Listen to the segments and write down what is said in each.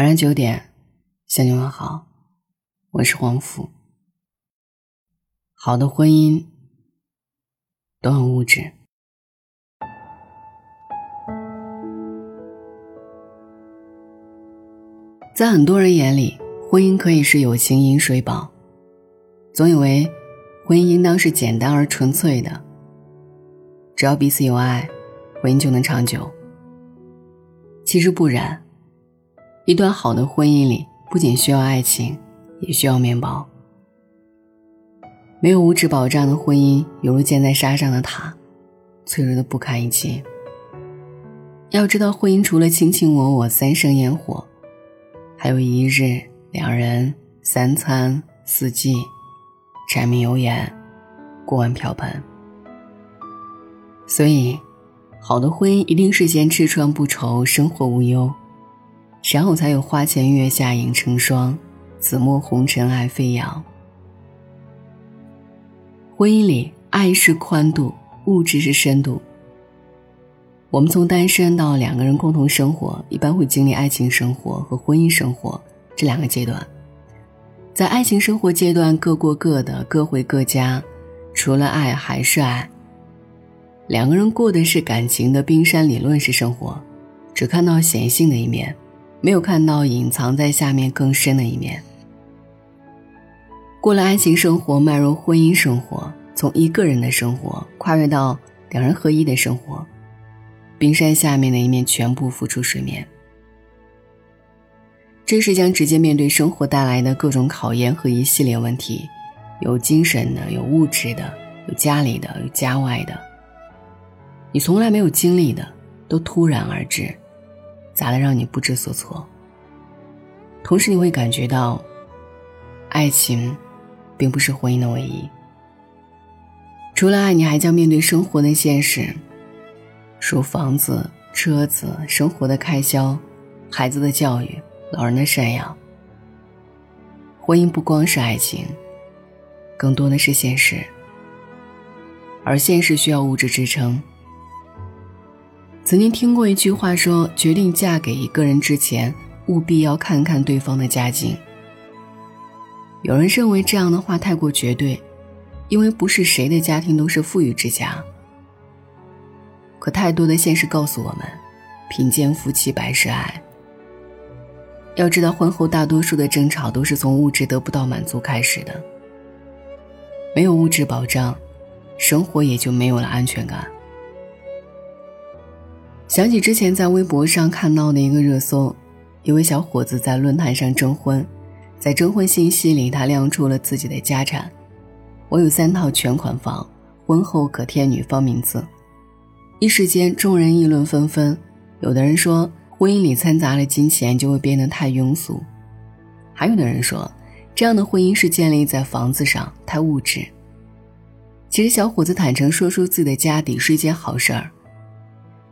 晚上九点，向你问好，我是黄甫。好的婚姻都很物质，在很多人眼里，婚姻可以是有情饮水饱，总以为婚姻应当是简单而纯粹的，只要彼此有爱，婚姻就能长久。其实不然。一段好的婚姻里，不仅需要爱情，也需要面包。没有物质保障的婚姻，犹如建在沙上的塔，脆弱的不堪一击。要知道，婚姻除了卿卿我我、三生烟火，还有一日、两人、三餐、四季，柴米油盐，锅碗瓢盆。所以，好的婚姻一定是先吃穿不愁，生活无忧。然后才有花前月下影成双，紫陌红尘爱飞扬。婚姻里，爱是宽度，物质是深度。我们从单身到两个人共同生活，一般会经历爱情生活和婚姻生活这两个阶段。在爱情生活阶段，各过各的，各回各家，除了爱还是爱。两个人过的是感情的冰山理论式生活，只看到显性的一面。没有看到隐藏在下面更深的一面。过了爱情生活，迈入婚姻生活，从一个人的生活跨越到两人合一的生活，冰山下面的一面全部浮出水面。这是将直接面对生活带来的各种考验和一系列问题，有精神的，有物质的，有家里的，有家外的。你从来没有经历的，都突然而至。砸得让你不知所措。同时，你会感觉到，爱情，并不是婚姻的唯一。除了爱，你还将面对生活的现实，如房子、车子、生活的开销、孩子的教育、老人的赡养。婚姻不光是爱情，更多的是现实，而现实需要物质支撑。曾经听过一句话说：“决定嫁给一个人之前，务必要看看对方的家境。”有人认为这样的话太过绝对，因为不是谁的家庭都是富裕之家。可太多的现实告诉我们，贫贱夫妻百事哀。要知道，婚后大多数的争吵都是从物质得不到满足开始的。没有物质保障，生活也就没有了安全感。想起之前在微博上看到的一个热搜，一位小伙子在论坛上征婚，在征婚信息里，他亮出了自己的家产：“我有三套全款房，婚后可添女方名字。”一时间，众人议论纷纷。有的人说，婚姻里掺杂了金钱就会变得太庸俗；还有的人说，这样的婚姻是建立在房子上，太物质。其实，小伙子坦诚说出自己的家底是一件好事儿。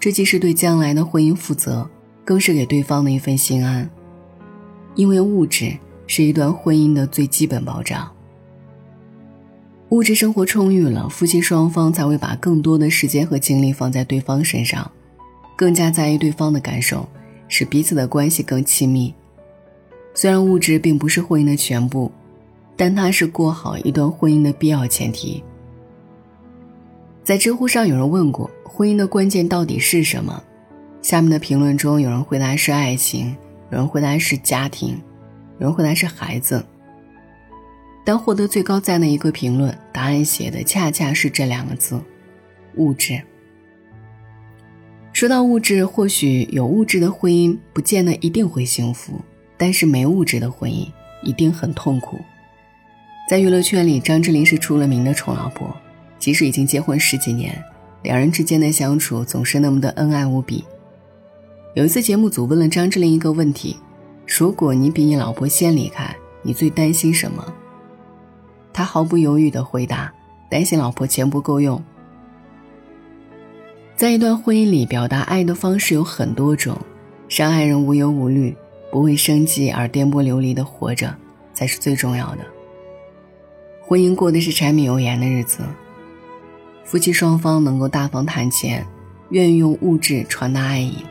这既是对将来的婚姻负责，更是给对方的一份心安，因为物质是一段婚姻的最基本保障。物质生活充裕了，夫妻双方才会把更多的时间和精力放在对方身上，更加在意对方的感受，使彼此的关系更亲密。虽然物质并不是婚姻的全部，但它是过好一段婚姻的必要前提。在知乎上有人问过。婚姻的关键到底是什么？下面的评论中，有人回答是爱情，有人回答是家庭，有人回答是孩子。但获得最高赞的一个评论，答案写的恰恰是这两个字：物质。说到物质，或许有物质的婚姻不见得一定会幸福，但是没物质的婚姻一定很痛苦。在娱乐圈里，张智霖是出了名的宠老婆，即使已经结婚十几年。两人之间的相处总是那么的恩爱无比。有一次，节目组问了张智霖一个问题：“如果你比你老婆先离开，你最担心什么？”他毫不犹豫地回答：“担心老婆钱不够用。”在一段婚姻里，表达爱的方式有很多种，让爱人无忧无虑，不为生计而颠簸流离的活着，才是最重要的。婚姻过的是柴米油盐的日子。夫妻双方能够大方谈钱，愿意用物质传达爱意，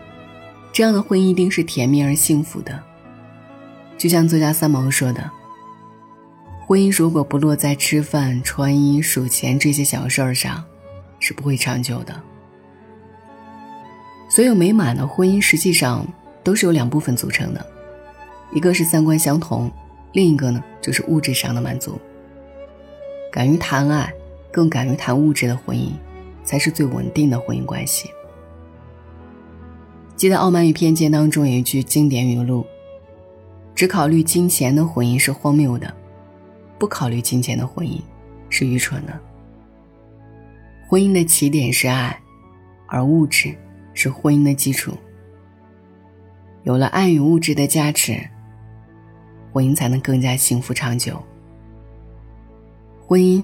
这样的婚姻一定是甜蜜而幸福的。就像作家三毛说的：“婚姻如果不落在吃饭、穿衣、数钱这些小事儿上，是不会长久的。”所有美满的婚姻实际上都是由两部分组成的，一个是三观相同，另一个呢就是物质上的满足。敢于谈爱，更敢于谈物质的婚姻，才是最稳定的婚姻关系。记得《傲慢与偏见》当中有一句经典语录：“只考虑金钱的婚姻是荒谬的，不考虑金钱的婚姻是愚蠢的。”婚姻的起点是爱，而物质是婚姻的基础。有了爱与物质的加持，婚姻才能更加幸福长久。婚姻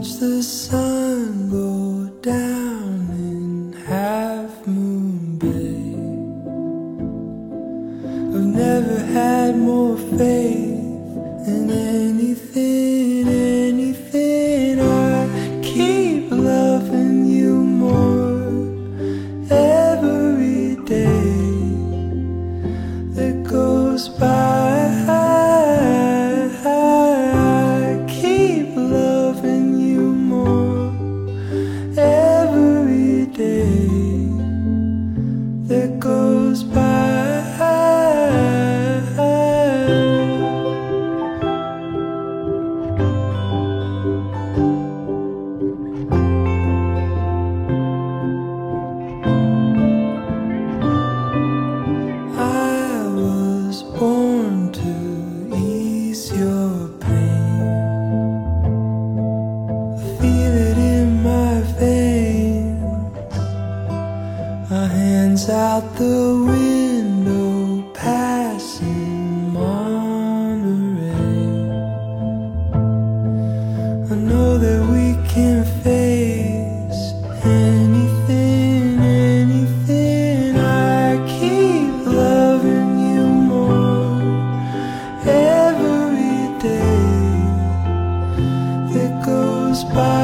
watch the sun go down in Half Moon Bay. I've never had more faith in anything, anything. I keep loving you more every day that goes by. goodbye.